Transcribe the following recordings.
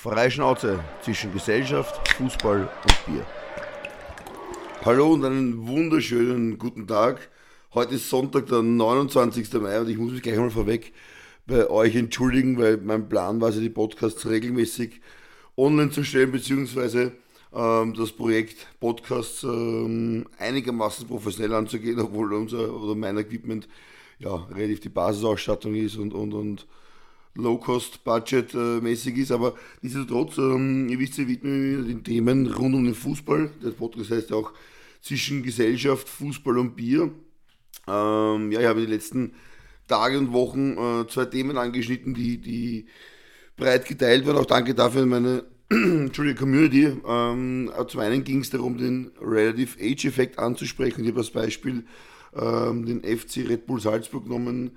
Freischnauze zwischen Gesellschaft, Fußball und Bier. Hallo und einen wunderschönen guten Tag. Heute ist Sonntag, der 29. Mai und ich muss mich gleich mal vorweg bei euch entschuldigen, weil mein Plan war, die Podcasts regelmäßig online zu stellen, beziehungsweise ähm, das Projekt Podcasts ähm, einigermaßen professionell anzugehen, obwohl unser oder mein Equipment ja relativ die Basisausstattung ist und, und, und Low-Cost-Budget-mäßig ist, aber nichtsdestotrotz, ähm, ihr wisst, wir widmen den Themen rund um den Fußball. Der Podcast heißt auch zwischen Gesellschaft, Fußball und Bier. Ähm, ja, ich habe in den letzten Tagen und Wochen äh, zwei Themen angeschnitten, die, die breit geteilt werden. Auch danke dafür an meine Community. Ähm, zum einen ging es darum, den Relative Age Effekt anzusprechen. Ich habe als Beispiel ähm, den FC Red Bull Salzburg genommen,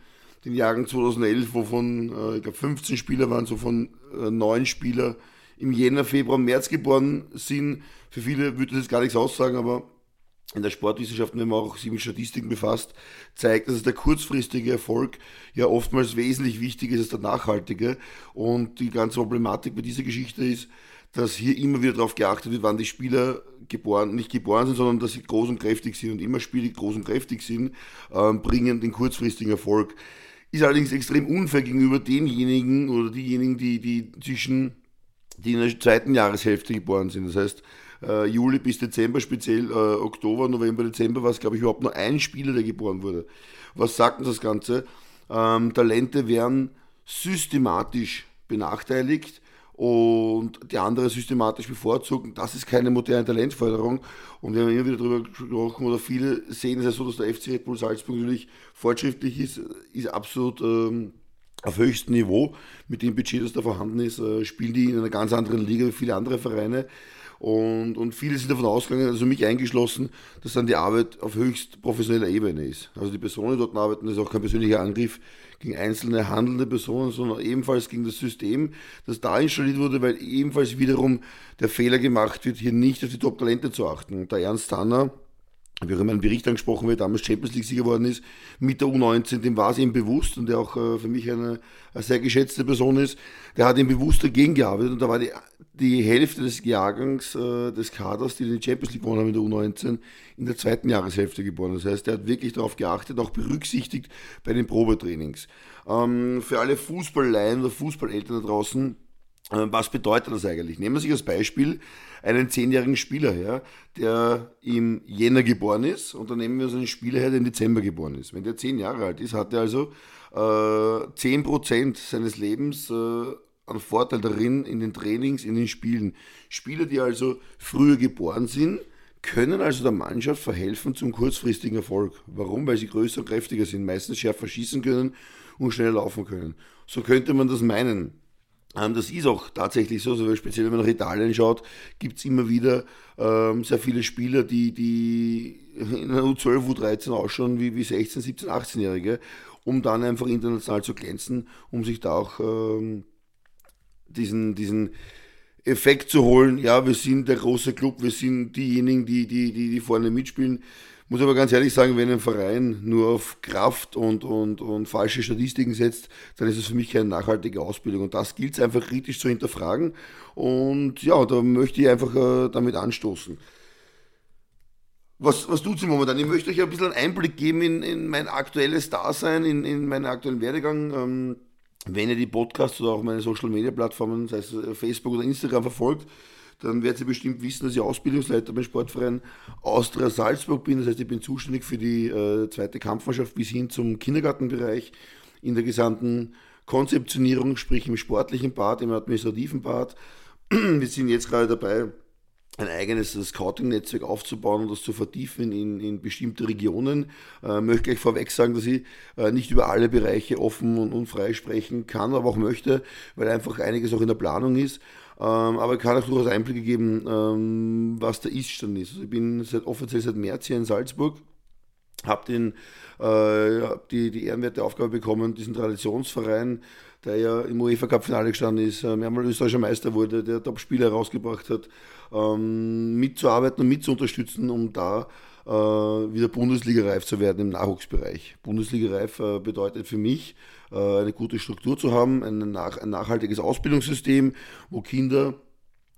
den Jahrgang 2011, wovon äh, ich glaube 15 Spieler waren, so von äh, neun Spieler im Jänner, Februar, März geboren sind. Für viele würde das gar nichts aussagen, aber in der Sportwissenschaft, wenn man auch sich mit Statistiken befasst, zeigt, dass der kurzfristige Erfolg ja oftmals wesentlich wichtiger ist als der nachhaltige. Und die ganze Problematik bei dieser Geschichte ist, dass hier immer wieder darauf geachtet wird, wann die Spieler geboren, nicht geboren sind, sondern dass sie groß und kräftig sind. Und immer Spieler, die groß und kräftig sind, äh, bringen den kurzfristigen Erfolg. Ist allerdings extrem unfair gegenüber denjenigen oder diejenigen, die, die zwischen die in der zweiten Jahreshälfte geboren sind. Das heißt, äh, Juli bis Dezember, speziell äh, Oktober, November, Dezember war es, glaube ich, überhaupt nur ein Spieler, der geboren wurde. Was sagt uns das Ganze? Ähm, Talente werden systematisch benachteiligt und die andere systematisch bevorzugen. Das ist keine moderne Talentförderung. Und wir haben immer wieder darüber gesprochen, oder viele sehen es ja so, dass der FC Red Bull Salzburg natürlich fortschrittlich ist, ist absolut ähm, auf höchstem Niveau. Mit dem Budget, das da vorhanden ist, äh, spielen die in einer ganz anderen Liga wie viele andere Vereine. Und, und viele sind davon ausgegangen, also mich eingeschlossen, dass dann die Arbeit auf höchst professioneller Ebene ist. Also die Personen, die dort arbeiten, das ist auch kein persönlicher Angriff gegen einzelne handelnde Personen, sondern ebenfalls gegen das System, das da installiert wurde, weil ebenfalls wiederum der Fehler gemacht wird, hier nicht auf die Top-Talente zu achten. Und der Ernst Tanner, wie auch immer ein Bericht angesprochen wird, damals Champions League-Sieger geworden ist, mit der U19, dem war es ihm bewusst und der auch äh, für mich eine, eine, sehr geschätzte Person ist, der hat ihm bewusst dagegen gearbeitet und da war die, die Hälfte des Jahrgangs äh, des Kaders, die die Champions League gewonnen haben in der U19, in der zweiten Jahreshälfte geboren. Das heißt, er hat wirklich darauf geachtet, auch berücksichtigt bei den Probetrainings. Ähm, für alle Fußballleien oder Fußballeltern da draußen, was bedeutet das eigentlich? Nehmen wir sich als Beispiel einen zehnjährigen Spieler her, der im Jänner geboren ist, und dann nehmen wir uns einen Spieler her, der im Dezember geboren ist. Wenn der zehn Jahre alt ist, hat er also äh, zehn Prozent seines Lebens äh, einen Vorteil darin in den Trainings, in den Spielen. Spieler, die also früher geboren sind, können also der Mannschaft verhelfen zum kurzfristigen Erfolg. Warum? Weil sie größer und kräftiger sind, meistens schärfer schießen können und schneller laufen können. So könnte man das meinen. Ähm, das ist auch tatsächlich so, also speziell wenn man nach Italien schaut, gibt es immer wieder ähm, sehr viele Spieler, die, die in der U12, U13 ausschauen wie, wie 16, 17, 18-Jährige, um dann einfach international zu glänzen, um sich da auch ähm, diesen, diesen Effekt zu holen. Ja, wir sind der große Club, wir sind diejenigen, die, die, die, die vorne mitspielen. Muss aber ganz ehrlich sagen, wenn ein Verein nur auf Kraft und, und, und falsche Statistiken setzt, dann ist es für mich keine nachhaltige Ausbildung. Und das gilt es einfach kritisch zu hinterfragen. Und ja, da möchte ich einfach äh, damit anstoßen. Was, was tut sie momentan? Ich möchte euch ein bisschen einen Einblick geben in, in mein aktuelles Dasein, in, in meinen aktuellen Werdegang. Ähm, wenn ihr die Podcasts oder auch meine Social Media Plattformen, sei es äh, Facebook oder Instagram verfolgt, dann werdet ihr bestimmt wissen, dass ich Ausbildungsleiter beim Sportverein Austria Salzburg bin. Das heißt, ich bin zuständig für die äh, zweite Kampfmannschaft bis hin zum Kindergartenbereich in der gesamten Konzeptionierung, sprich im sportlichen Part, im administrativen Part. Wir sind jetzt gerade dabei, ein eigenes Scouting-Netzwerk aufzubauen und das zu vertiefen in, in bestimmte Regionen. Äh, möchte gleich vorweg sagen, dass ich äh, nicht über alle Bereiche offen und, und frei sprechen kann, aber auch möchte, weil einfach einiges auch in der Planung ist. Ähm, aber ich kann auch durchaus Einblicke geben, ähm, was der Ist-Stand ist. Also ich bin seit, offiziell seit März hier in Salzburg, habe äh, hab die, die ehrenwerte Aufgabe bekommen, diesen Traditionsverein, der ja im UEFA Cup Finale gestanden ist, äh, mehrmals österreichischer Meister wurde, der Top-Spieler herausgebracht hat, ähm, mitzuarbeiten und mitzuunterstützen, um da äh, wieder Bundesliga-reif zu werden im Nachwuchsbereich. Bundesliga-reif äh, bedeutet für mich, eine gute Struktur zu haben, ein, nach, ein nachhaltiges Ausbildungssystem, wo Kinder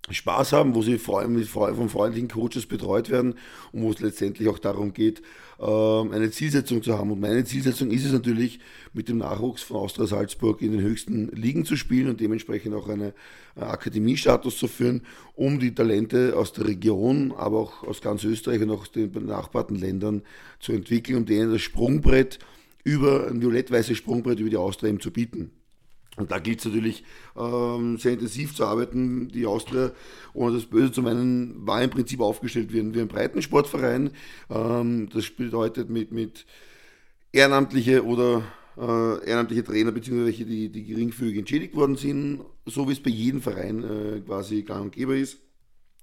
Spaß haben, wo sie von freundlichen Coaches betreut werden und wo es letztendlich auch darum geht, ähm, eine Zielsetzung zu haben. Und meine Zielsetzung ist es natürlich, mit dem Nachwuchs von Austria Salzburg in den höchsten Ligen zu spielen und dementsprechend auch einen äh, Akademiestatus zu führen, um die Talente aus der Region, aber auch aus ganz Österreich und auch den benachbarten Ländern zu entwickeln und denen das Sprungbrett über ein violett-weißes Sprungbrett über die Austria zu bieten. Und da gilt es natürlich ähm, sehr intensiv zu arbeiten. Die Austria, ohne das Böse zu meinen, war im Prinzip aufgestellt wie ein, wie ein Breitensportverein. Ähm, das bedeutet mit, mit ehrenamtliche oder äh, ehrenamtliche Trainer beziehungsweise welche, die, die geringfügig entschädigt worden sind, so wie es bei jedem Verein äh, quasi gang und gäbe ist.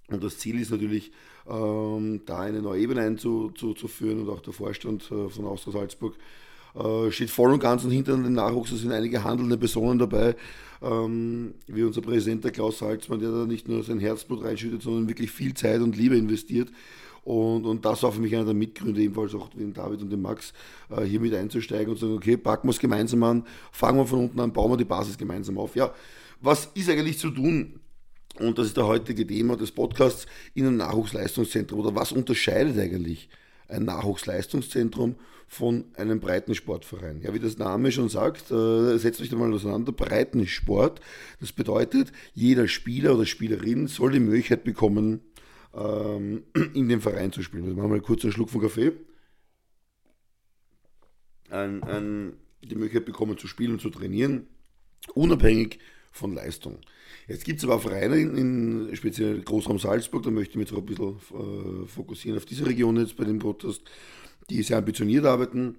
Und das Ziel ist natürlich, ähm, da eine neue Ebene einzuführen und auch der Vorstand äh, von Austria Salzburg steht voll und ganz hinter den Nachwuchs. Da sind einige handelnde Personen dabei, ähm, wie unser Präsident, der Klaus Salzmann, der da nicht nur sein Herzblut reinschüttet, sondern wirklich viel Zeit und Liebe investiert. Und, und das war für mich einer der Mitgründe, ebenfalls auch den David und den Max, äh, hier mit einzusteigen und zu sagen, okay, packen wir es gemeinsam an, fangen wir von unten an, bauen wir die Basis gemeinsam auf. Ja, was ist eigentlich zu tun? Und das ist der heutige Thema des Podcasts in einem Nachwuchsleistungszentrum. Oder was unterscheidet eigentlich ein Nachwuchsleistungszentrum von einem Breitensportverein. Ja, wie das Name schon sagt, äh, setzt euch da mal auseinander. Breitensport, das bedeutet, jeder Spieler oder Spielerin soll die Möglichkeit bekommen, ähm, in dem Verein zu spielen. Also machen wir mal kurz einen Schluck von Kaffee. Ein, ein, die Möglichkeit bekommen zu spielen und zu trainieren, unabhängig von Leistung. Jetzt gibt es aber Vereine, in, in, speziell Großraum Salzburg, da möchte ich mich jetzt auch ein bisschen äh, fokussieren auf diese Region jetzt bei dem Podcast die sehr ambitioniert arbeiten,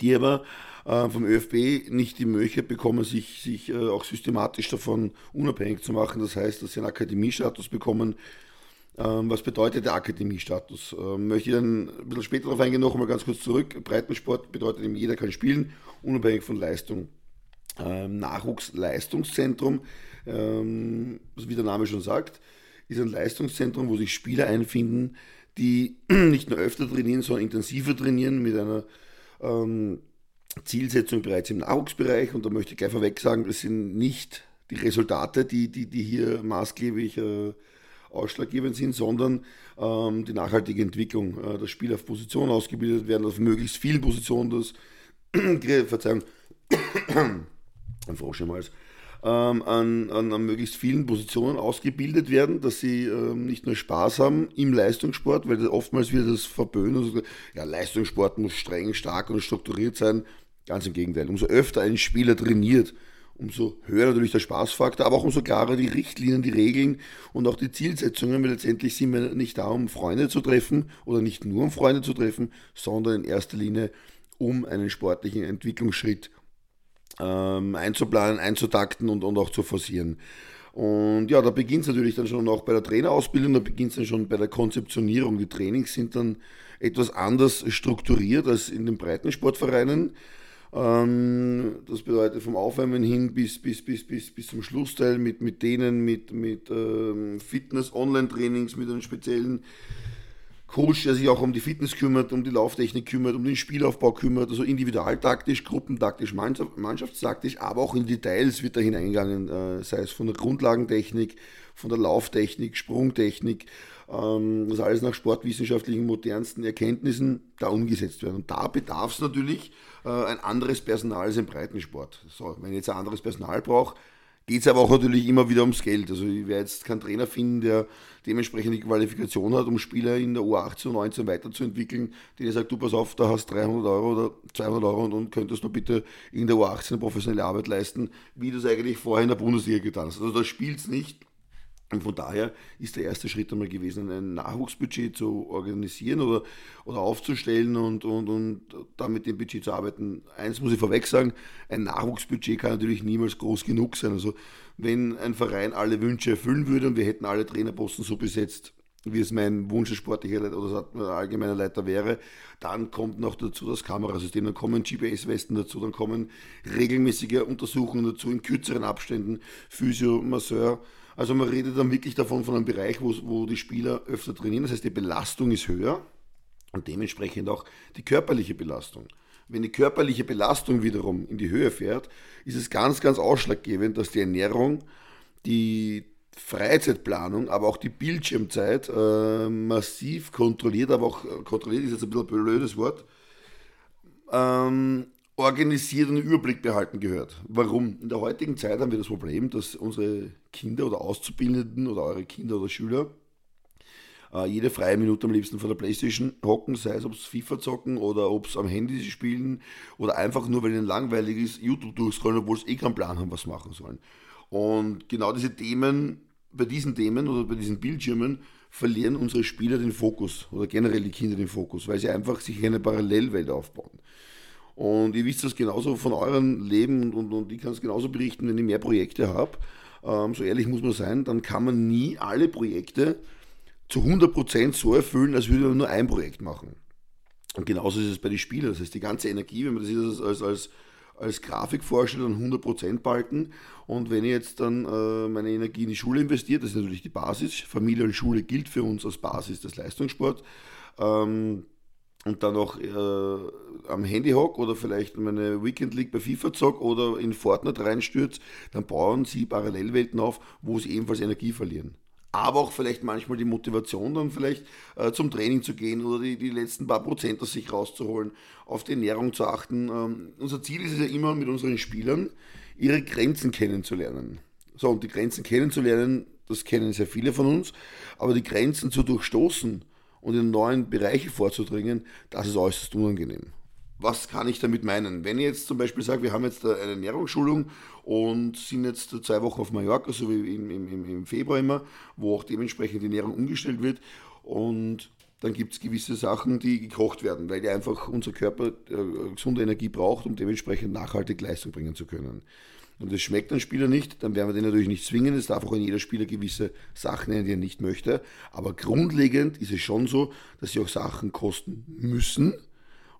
die aber äh, vom ÖFB nicht die Möglichkeit bekommen, sich, sich äh, auch systematisch davon unabhängig zu machen. Das heißt, dass sie einen Akademiestatus bekommen. Ähm, was bedeutet der Akademiestatus? Ähm, möchte ich dann ein bisschen später darauf eingehen, noch einmal ganz kurz zurück. Breitensport bedeutet eben, jeder kann spielen, unabhängig von Leistung. Ähm, Nachwuchsleistungszentrum, wie der Name schon sagt, ist ein Leistungszentrum, wo sich Spieler einfinden, die nicht nur öfter trainieren, sondern intensiver trainieren mit einer ähm, Zielsetzung bereits im Nachwuchsbereich. Und da möchte ich gleich vorweg sagen, das sind nicht die Resultate, die, die, die hier maßgeblich äh, ausschlaggebend sind, sondern ähm, die nachhaltige Entwicklung. Äh, das Spiel auf Position ausgebildet werden, auf möglichst vielen Positionen, das Verzeihung, ein Frosch im Hals, ähm, an, an, an, möglichst vielen Positionen ausgebildet werden, dass sie ähm, nicht nur Spaß haben im Leistungssport, weil oftmals wird das verböhnt. Also, ja, Leistungssport muss streng, stark und strukturiert sein. Ganz im Gegenteil. Umso öfter ein Spieler trainiert, umso höher natürlich der Spaßfaktor, aber auch umso klarer die Richtlinien, die Regeln und auch die Zielsetzungen, weil letztendlich sind wir nicht da, um Freunde zu treffen oder nicht nur um Freunde zu treffen, sondern in erster Linie um einen sportlichen Entwicklungsschritt ähm, einzuplanen, einzutakten und, und auch zu forcieren. Und ja, da beginnt es natürlich dann schon auch bei der Trainerausbildung, da beginnt es dann schon bei der Konzeptionierung. Die Trainings sind dann etwas anders strukturiert als in den Breitensportvereinen. Ähm, das bedeutet vom Aufwärmen hin bis, bis, bis, bis, bis zum Schlussteil mit, mit denen, mit, mit ähm, Fitness-Online-Trainings, mit einem speziellen Coach, der sich auch um die Fitness kümmert, um die Lauftechnik kümmert, um den Spielaufbau kümmert, also individualtaktisch, gruppentaktisch, mannschaftstaktisch, aber auch in Details wird da hineingegangen, äh, sei es von der Grundlagentechnik, von der Lauftechnik, Sprungtechnik, ähm, das alles nach sportwissenschaftlichen modernsten Erkenntnissen da umgesetzt werden. Und da bedarf es natürlich äh, ein anderes Personal als im Breitensport. So, wenn ich jetzt ein anderes Personal brauche, geht es aber auch natürlich immer wieder ums Geld. Also ich werde jetzt keinen Trainer finden, der dementsprechend die Qualifikation hat, um Spieler in der U18 und 19 weiterzuentwickeln, der sagt, du pass auf, da hast 300 Euro oder 200 Euro und, und könntest du bitte in der U18 eine professionelle Arbeit leisten, wie du es eigentlich vorher in der Bundesliga getan hast. Also da spielt es nicht und von daher ist der erste Schritt einmal gewesen, ein Nachwuchsbudget zu organisieren oder, oder aufzustellen und, und, und dann mit dem Budget zu arbeiten. Eins muss ich vorweg sagen, ein Nachwuchsbudget kann natürlich niemals groß genug sein. Also wenn ein Verein alle Wünsche erfüllen würde und wir hätten alle Trainerposten so besetzt, wie es mein Wunsch als sportlicher Leiter oder allgemeiner Leiter wäre, dann kommt noch dazu das Kamerasystem, dann kommen GPS-Westen dazu, dann kommen regelmäßige Untersuchungen dazu in kürzeren Abständen, Physio, Masseur, also man redet dann wirklich davon von einem Bereich, wo, wo die Spieler öfter trainieren. Das heißt, die Belastung ist höher und dementsprechend auch die körperliche Belastung. Wenn die körperliche Belastung wiederum in die Höhe fährt, ist es ganz, ganz ausschlaggebend, dass die Ernährung, die Freizeitplanung, aber auch die Bildschirmzeit äh, massiv kontrolliert, aber auch äh, kontrolliert ist jetzt ein bisschen ein blödes Wort, ähm, organisiert und Überblick behalten gehört. Warum? In der heutigen Zeit haben wir das Problem, dass unsere Kinder oder Auszubildenden oder eure Kinder oder Schüler äh, jede freie Minute am liebsten vor der Playstation hocken, sei es ob es FIFA zocken oder ob es am Handy spielen oder einfach nur, weil ihnen langweilig ist, YouTube durchscrollen, obwohl sie eh keinen Plan haben, was machen sollen. Und genau diese Themen, bei diesen Themen oder bei diesen Bildschirmen verlieren unsere Spieler den Fokus oder generell die Kinder den Fokus, weil sie einfach sich eine Parallelwelt aufbauen. Und ihr wisst das genauso von eurem Leben und, und, ich kann es genauso berichten, wenn ich mehr Projekte habe, ähm, so ehrlich muss man sein, dann kann man nie alle Projekte zu 100% so erfüllen, als würde man nur ein Projekt machen. Und genauso ist es bei den Spielern. Das heißt, die ganze Energie, wenn man das als, als, als, als Grafik vorstellt, dann 100% Balken. Und wenn ich jetzt dann äh, meine Energie in die Schule investiert, das ist natürlich die Basis. Familie und Schule gilt für uns als Basis des Leistungssports. Ähm, und dann auch äh, am Handy hock oder vielleicht meine Weekend League bei FIFA zock oder in Fortnite reinstürzt, dann bauen sie Parallelwelten auf, wo sie ebenfalls Energie verlieren aber auch vielleicht manchmal die Motivation dann vielleicht äh, zum Training zu gehen oder die, die letzten paar Prozent aus sich rauszuholen, auf die Ernährung zu achten. Ähm, unser Ziel ist es ja immer mit unseren Spielern, ihre Grenzen kennenzulernen. So, und die Grenzen kennenzulernen, das kennen sehr viele von uns, aber die Grenzen zu durchstoßen und in neuen Bereiche vorzudringen, das ist äußerst unangenehm was kann ich damit meinen? Wenn ich jetzt zum Beispiel sage, wir haben jetzt eine Ernährungsschulung und sind jetzt zwei Wochen auf Mallorca, so wie im, im, im Februar immer, wo auch dementsprechend die Ernährung umgestellt wird und dann gibt es gewisse Sachen, die gekocht werden, weil die einfach unser Körper äh, gesunde Energie braucht, um dementsprechend nachhaltig Leistung bringen zu können. Und das schmeckt ein Spieler nicht, dann werden wir den natürlich nicht zwingen. Es darf auch in jeder Spieler gewisse Sachen nennen, die er nicht möchte. Aber grundlegend ist es schon so, dass sie auch Sachen kosten müssen,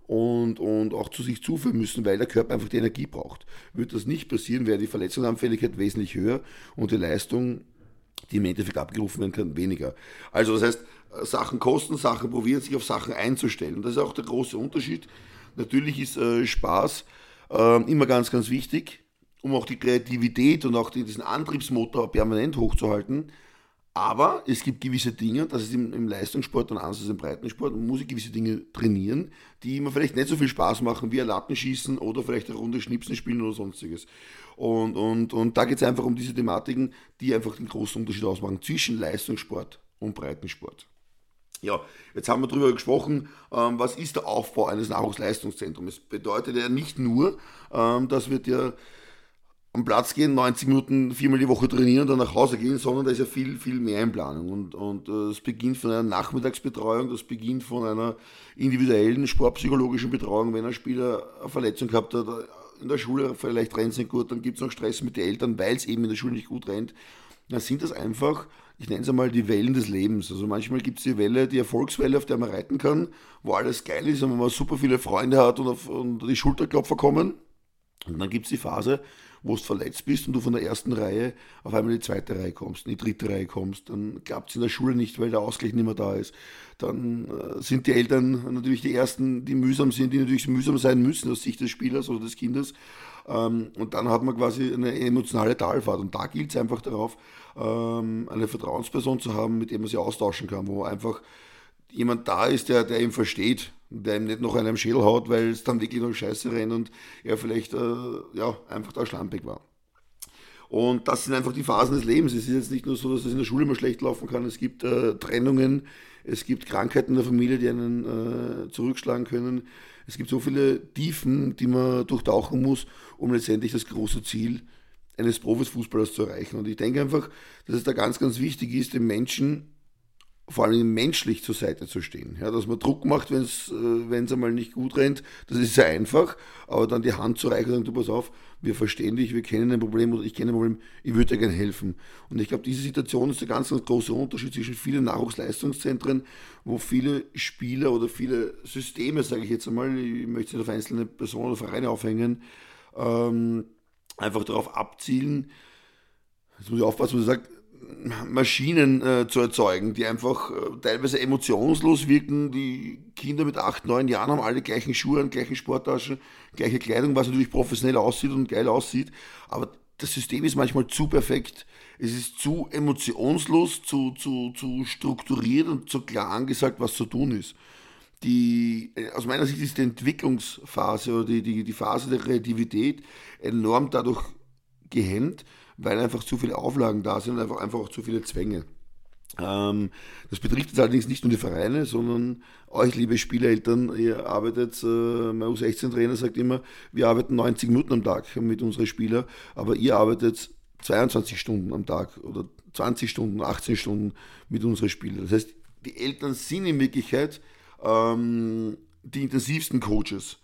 und, und auch zu sich zuführen müssen, weil der Körper einfach die Energie braucht. Würde das nicht passieren, wäre die Verletzungsanfälligkeit wesentlich höher und die Leistung, die im Endeffekt abgerufen werden kann, weniger. Also das heißt, Sachen kosten, Sachen probieren, sich auf Sachen einzustellen. Das ist auch der große Unterschied. Natürlich ist äh, Spaß äh, immer ganz, ganz wichtig, um auch die Kreativität und auch diesen Antriebsmotor permanent hochzuhalten. Aber es gibt gewisse Dinge, das ist im, im Leistungssport und anders als im Breitensport, man muss gewisse Dinge trainieren, die mir vielleicht nicht so viel Spaß machen wie ein Lattenschießen oder vielleicht eine Runde Schnipsen spielen oder sonstiges. Und, und, und da geht es einfach um diese Thematiken, die einfach den großen Unterschied ausmachen zwischen Leistungssport und Breitensport. Ja, jetzt haben wir darüber gesprochen, ähm, was ist der Aufbau eines Nahrungsleistungszentrums. Es bedeutet ja nicht nur, ähm, dass wir dir am Platz gehen, 90 Minuten viermal die Woche trainieren und dann nach Hause gehen, sondern da ist ja viel, viel mehr in Planung. Und, und äh, es beginnt von einer Nachmittagsbetreuung, das beginnt von einer individuellen sportpsychologischen Betreuung, wenn ein Spieler eine Verletzung gehabt hat, in der Schule vielleicht rennt es nicht gut, dann gibt es noch Stress mit den Eltern, weil es eben in der Schule nicht gut rennt. Dann sind das einfach, ich nenne es einmal die Wellen des Lebens. Also manchmal gibt es die Welle, die Erfolgswelle, auf der man reiten kann, wo alles geil ist und man super viele Freunde hat und, auf, und die Schulterklopfer kommen. Und dann gibt es die Phase, wo du verletzt bist und du von der ersten Reihe auf einmal in die zweite Reihe kommst, in die dritte Reihe kommst, dann klappt es in der Schule nicht, weil der Ausgleich nicht mehr da ist. Dann äh, sind die Eltern natürlich die Ersten, die mühsam sind, die natürlich mühsam sein müssen aus Sicht des Spielers oder des Kindes. Ähm, und dann hat man quasi eine emotionale Talfahrt. Und da gilt es einfach darauf, ähm, eine Vertrauensperson zu haben, mit der man sich austauschen kann, wo einfach jemand da ist, der, der ihn versteht, der ihm nicht noch einem Schädel haut, weil es dann wirklich noch scheiße rennt und er vielleicht äh, ja, einfach da schlampig war. Und das sind einfach die Phasen des Lebens. Es ist jetzt nicht nur so, dass es in der Schule mal schlecht laufen kann. Es gibt äh, Trennungen, es gibt Krankheiten in der Familie, die einen äh, zurückschlagen können. Es gibt so viele Tiefen, die man durchtauchen muss, um letztendlich das große Ziel eines Profisfußballers zu erreichen. Und ich denke einfach, dass es da ganz, ganz wichtig ist, den Menschen vor allem menschlich zur Seite zu stehen. Ja, dass man Druck macht, wenn es äh, einmal nicht gut rennt, das ist sehr einfach, aber dann die Hand zu reichen und sagen, du pass auf, wir verstehen dich, wir kennen ein Problem oder ich kenne ein Problem, ich würde dir gerne helfen. Und ich glaube, diese Situation ist der ganz, ganz große Unterschied zwischen vielen Nahrungsleistungszentren, wo viele Spieler oder viele Systeme, sage ich jetzt einmal, ich möchte nicht auf einzelne Personen oder Vereine aufhängen, ähm, einfach darauf abzielen, jetzt muss ich aufpassen, was ich sage, Maschinen äh, zu erzeugen, die einfach äh, teilweise emotionslos wirken. Die Kinder mit 8, 9 Jahren haben alle gleichen Schuhe, gleichen Sporttaschen, gleiche Kleidung, was natürlich professionell aussieht und geil aussieht. Aber das System ist manchmal zu perfekt. Es ist zu emotionslos, zu, zu, zu strukturiert und zu klar angesagt, was zu tun ist. Die, äh, aus meiner Sicht ist die Entwicklungsphase oder die, die, die Phase der Kreativität enorm dadurch gehemmt, weil einfach zu viele Auflagen da sind einfach, einfach auch zu viele Zwänge. Ähm, das betrifft jetzt allerdings nicht nur die Vereine, sondern euch, liebe Spieleltern, ihr arbeitet, äh, mein U16-Trainer sagt immer, wir arbeiten 90 Minuten am Tag mit unseren Spielern, aber ihr arbeitet 22 Stunden am Tag oder 20 Stunden, 18 Stunden mit unseren Spielern. Das heißt, die Eltern sind in Wirklichkeit ähm, die intensivsten Coaches.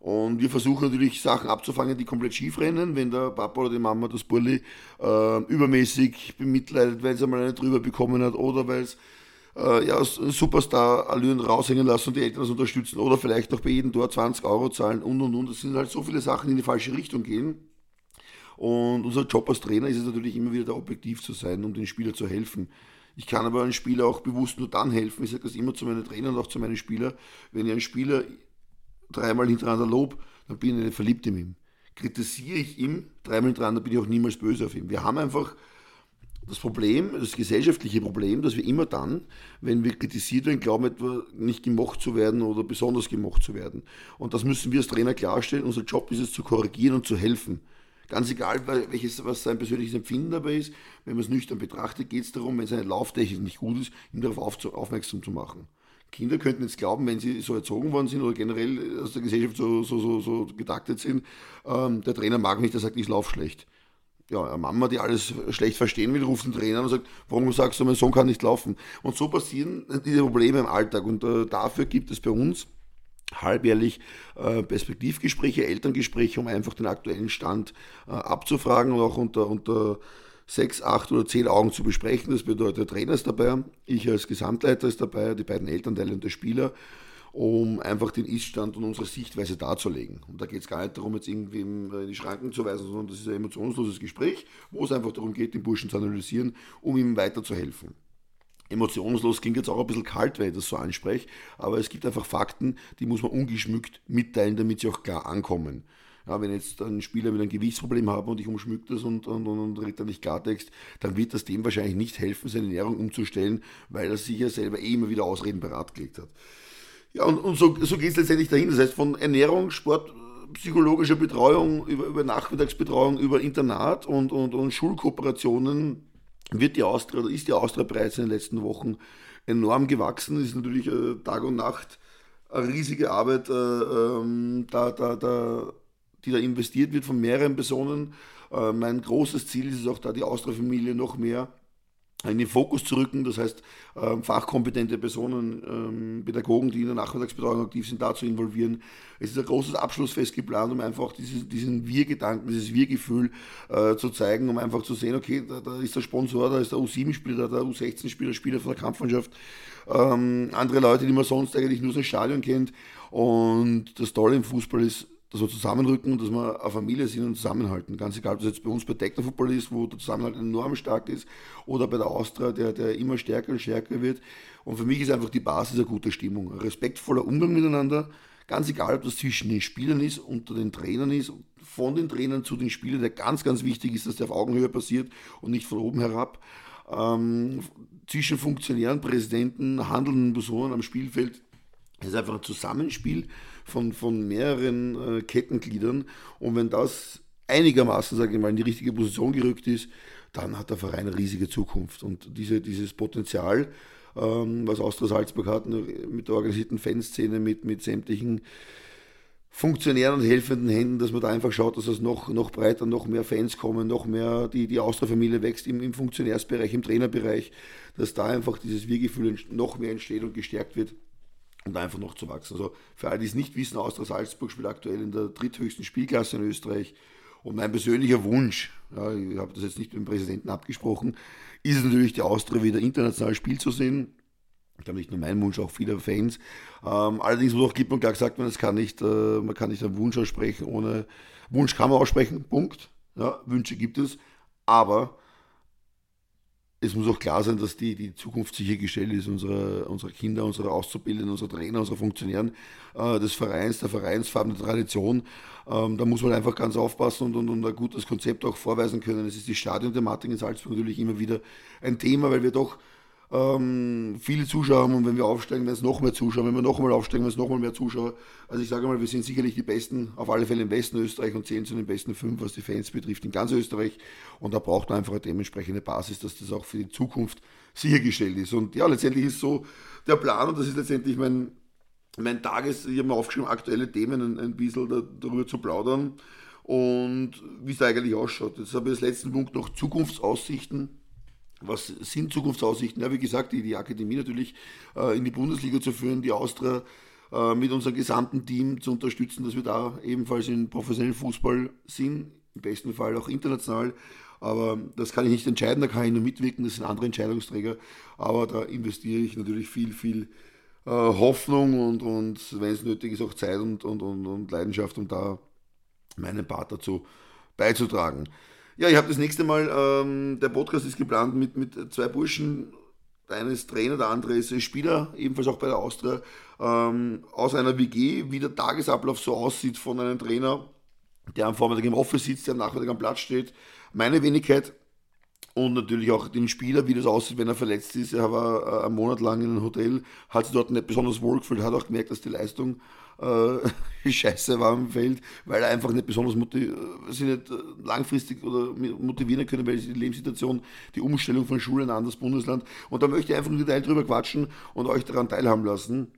Und wir versuchen natürlich Sachen abzufangen, die komplett schief rennen, wenn der Papa oder die Mama das Burli äh, übermäßig bemitleidet, weil es einmal eine drüber bekommen hat oder weil es äh, ja, Superstar-Allüren raushängen lassen und die Eltern das unterstützen oder vielleicht noch bei jedem Tor 20 Euro zahlen und und und. Das sind halt so viele Sachen, die in die falsche Richtung gehen. Und unser Job als Trainer ist es natürlich immer wieder da objektiv zu sein, um den Spieler zu helfen. Ich kann aber einem Spieler auch bewusst nur dann helfen, ich sage das immer zu meinen Trainern und auch zu meinen Spielern, wenn ich einen Spieler dreimal hintereinander lob, dann bin ich nicht verliebt in ihm. Kritisiere ich ihn dreimal hintereinander, bin ich auch niemals böse auf ihn. Wir haben einfach das Problem, das gesellschaftliche Problem, dass wir immer dann, wenn wir kritisiert werden, glauben, etwa nicht gemocht zu werden oder besonders gemocht zu werden. Und das müssen wir als Trainer klarstellen. Unser Job ist es zu korrigieren und zu helfen. Ganz egal, welches, was sein persönliches Empfinden dabei ist, wenn man es nüchtern betrachtet, geht es darum, wenn seine Lauftechnik nicht gut ist, ihm darauf aufmerksam zu machen. Kinder könnten jetzt glauben, wenn sie so erzogen worden sind oder generell aus der Gesellschaft so, so, so, so getaktet sind, ähm, der Trainer mag mich, der sagt, ich laufe schlecht. Ja, eine Mama, die alles schlecht verstehen will, ruft den Trainer und sagt, warum sagst du, mein Sohn kann nicht laufen? Und so passieren diese Probleme im Alltag. Und äh, dafür gibt es bei uns halbjährlich äh, Perspektivgespräche, Elterngespräche, um einfach den aktuellen Stand äh, abzufragen und auch unter, unter sechs, acht oder zehn Augen zu besprechen. Das bedeutet, der Trainer ist dabei, ich als Gesamtleiter ist dabei, die beiden Elternteile und der Spieler, um einfach den Iststand und unsere Sichtweise darzulegen. Und da geht es gar nicht darum, jetzt irgendwie in die Schranken zu weisen, sondern das ist ein emotionsloses Gespräch, wo es einfach darum geht, den Burschen zu analysieren, um ihm weiterzuhelfen emotionslos klingt jetzt auch ein bisschen kalt, wenn ich das so anspreche, aber es gibt einfach Fakten, die muss man ungeschmückt mitteilen, damit sie auch klar ankommen. Ja, wenn jetzt ein Spieler mit einem Gewichtsproblem hat und ich umschmückt das und, und, und, und redet dann nicht Klartext, dann wird das dem wahrscheinlich nicht helfen, seine Ernährung umzustellen, weil er sich ja selber eh immer wieder Ausreden parat gelegt hat. Ja, und, und so, so geht es letztendlich dahin. Das heißt, von Ernährung, Sport, psychologischer Betreuung, über, über Nachmittagsbetreuung, über Internat und, und, und Schulkooperationen wird die Austria oder ist die Austria bereits in den letzten Wochen enorm gewachsen. Ist natürlich äh, Tag und Nacht eine riesige Arbeit, äh, ähm, da, da, da die da investiert wird von mehreren Personen. Äh, mein großes Ziel ist es auch da, die Austria-Familie noch mehr in den Fokus zu rücken, das heißt ähm, fachkompetente Personen, ähm, Pädagogen, die in der Nachmittagsbetreuung aktiv sind, da zu involvieren. Es ist ein großes Abschlussfest geplant, um einfach dieses, diesen Wir-Gedanken, dieses Wir-Gefühl äh, zu zeigen, um einfach zu sehen, okay, da, da ist der Sponsor, da ist der U7-Spieler, der U16-Spieler, Spieler von der Kampfmannschaft, ähm, andere Leute, die man sonst eigentlich nur aus dem Stadion kennt. Und das Tolle im Fußball ist, dass wir zusammenrücken und dass wir eine Familie sind und zusammenhalten. Ganz egal, ob das jetzt bei uns bei Technofootball ist, wo der Zusammenhalt enorm stark ist, oder bei der Austria, der, der immer stärker und stärker wird. Und für mich ist einfach die Basis eine gute Stimmung. Ein respektvoller Umgang miteinander, ganz egal, ob das zwischen den Spielern ist, unter den Trainern ist, von den Trainern zu den Spielern, der ganz, ganz wichtig ist, dass der auf Augenhöhe passiert und nicht von oben herab. Ähm, zwischen Funktionären, Präsidenten, handelnden Personen am Spielfeld. Es ist einfach ein Zusammenspiel von, von mehreren äh, Kettengliedern. Und wenn das einigermaßen, sage ich mal, in die richtige Position gerückt ist, dann hat der Verein eine riesige Zukunft. Und diese, dieses Potenzial, ähm, was Austria Salzburg hat, mit der organisierten Fanszene, mit, mit sämtlichen Funktionären und helfenden Händen, dass man da einfach schaut, dass es noch, noch breiter, noch mehr Fans kommen, noch mehr, die, die Austria-Familie wächst im, im Funktionärsbereich, im Trainerbereich, dass da einfach dieses Wir-Gefühl noch mehr entsteht und gestärkt wird und einfach noch zu wachsen. Also für alle, die es nicht wissen, Austria Salzburg spielt aktuell in der dritthöchsten Spielklasse in Österreich. Und mein persönlicher Wunsch, ja, ich habe das jetzt nicht mit dem Präsidenten abgesprochen, ist es natürlich, die Austria wieder international Spiel zu sehen. Ich glaube nicht nur mein Wunsch, auch vieler Fans. Ähm, allerdings wurde auch klipp und klar gesagt, man, kann nicht, äh, man kann nicht einen Wunsch aussprechen ohne Wunsch kann man aussprechen, Punkt. Ja, Wünsche gibt es, aber es muss auch klar sein, dass die, die Zukunft sichergestellt ist, unserer, unserer Kinder, unserer Auszubildenden, unserer Trainer, unserer Funktionären, äh, des Vereins, der Vereinsfarben, der Tradition. Ähm, da muss man einfach ganz aufpassen und, und, und ein gutes Konzept auch vorweisen können. Es ist die Stadionthematik in Salzburg natürlich immer wieder ein Thema, weil wir doch ähm, viele Zuschauer haben und wenn wir aufsteigen, werden es noch mehr Zuschauer, wenn wir noch einmal aufsteigen, werden es noch mal mehr Zuschauer. Also ich sage mal, wir sind sicherlich die Besten, auf alle Fälle im Westen Österreich und zählen zu den besten fünf, was die Fans betrifft, in ganz Österreich. Und da braucht man einfach eine dementsprechende Basis, dass das auch für die Zukunft sichergestellt ist. Und ja, letztendlich ist so der Plan, und das ist letztendlich mein, mein Tages, ich habe mir aufgeschrieben, aktuelle Themen ein, ein bisschen da, darüber zu plaudern und wie es eigentlich ausschaut. Jetzt habe ich als letzten Punkt noch Zukunftsaussichten was sind Zukunftsaussichten? Ja, wie gesagt, die, die Akademie natürlich äh, in die Bundesliga zu führen, die Austria äh, mit unserem gesamten Team zu unterstützen, dass wir da ebenfalls in professionellen Fußball sind, im besten Fall auch international. Aber das kann ich nicht entscheiden, da kann ich nur mitwirken, das sind andere Entscheidungsträger. Aber da investiere ich natürlich viel, viel äh, Hoffnung und, und wenn es nötig ist, auch Zeit und, und, und, und Leidenschaft, um da meinen Part dazu beizutragen. Ja, ich habe das nächste Mal, ähm, der Podcast ist geplant mit, mit zwei Burschen. Der eine ist Trainer, der andere ist Spieler, ebenfalls auch bei der Austria, ähm, aus einer WG, wie der Tagesablauf so aussieht von einem Trainer, der am Vormittag im Office sitzt, der am Nachmittag am Platz steht. Meine Wenigkeit und natürlich auch den Spieler, wie das aussieht, wenn er verletzt ist. Er war äh, einen Monat lang in einem Hotel, hat sich dort nicht besonders wohl gefühlt, hat auch gemerkt, dass die Leistung äh, scheiße war im Feld, weil einfach nicht besonders äh, sich nicht äh, langfristig oder motivieren können, weil die Lebenssituation, die Umstellung von Schule in ein anderes Bundesland. Und da möchte ich einfach im Detail drüber quatschen und euch daran teilhaben lassen.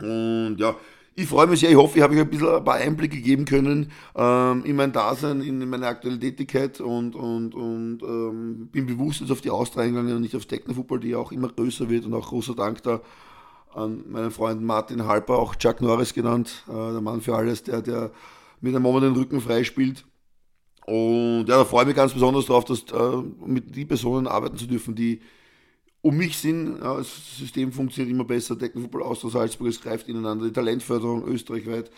Und ja, ich freue mich sehr, ich hoffe, ich habe euch ein bisschen ein paar Einblicke geben können ähm, in mein Dasein, in meine aktuelle Tätigkeit und, und, und ähm, bin bewusst jetzt auf die Austria eingegangen und nicht aufs Techno-Football, die auch immer größer wird und auch großer Dank da an meinen Freund Martin Halper, auch Chuck Norris genannt, äh, der Mann für alles, der, der mit einem Moment den Rücken freispielt. Und ja, da freue ich mich ganz besonders darauf, dass äh, mit den Personen arbeiten zu dürfen, die um mich sind. Ja, das System funktioniert immer besser. Deckenfußball aus Salzburg, es greift ineinander. Die Talentförderung österreichweit.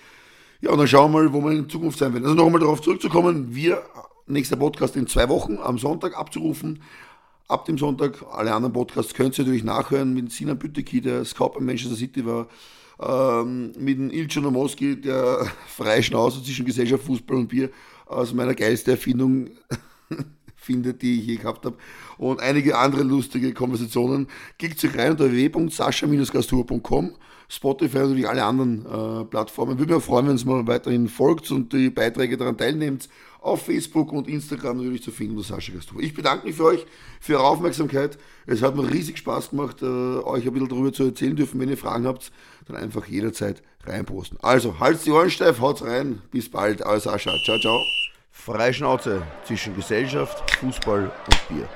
Ja, und dann schauen wir mal, wo wir in Zukunft sein werden. Also nochmal darauf zurückzukommen, wir, nächster Podcast in zwei Wochen am Sonntag abzurufen ab dem Sonntag. Alle anderen Podcasts könnt ihr natürlich nachhören. Mit Sinan Büteki, der Scout bei Manchester City war, ähm, mit dem Ilcho Nomoski, der freie Schnauze zwischen Gesellschaft, Fußball und Bier. Aus meiner geilsten Erfindung findet, die ich je gehabt habe. Und einige andere lustige Konversationen. Klickt euch rein unter www.sascha-gastur.com, Spotify und natürlich alle anderen äh, Plattformen. Würde mich freuen, wenn es mal weiterhin folgt und die Beiträge daran teilnehmt auf Facebook und Instagram natürlich zu finden unter Sascha Gastur. Ich bedanke mich für euch, für eure Aufmerksamkeit. Es hat mir riesig Spaß gemacht, äh, euch ein bisschen darüber zu erzählen dürfen. Wenn ihr Fragen habt, dann einfach jederzeit reinposten. Also, halt's die Ohren steif, haut's rein. Bis bald. Euer Sascha. Ciao, ciao. Freischnauze zwischen Gesellschaft, Fußball und Bier.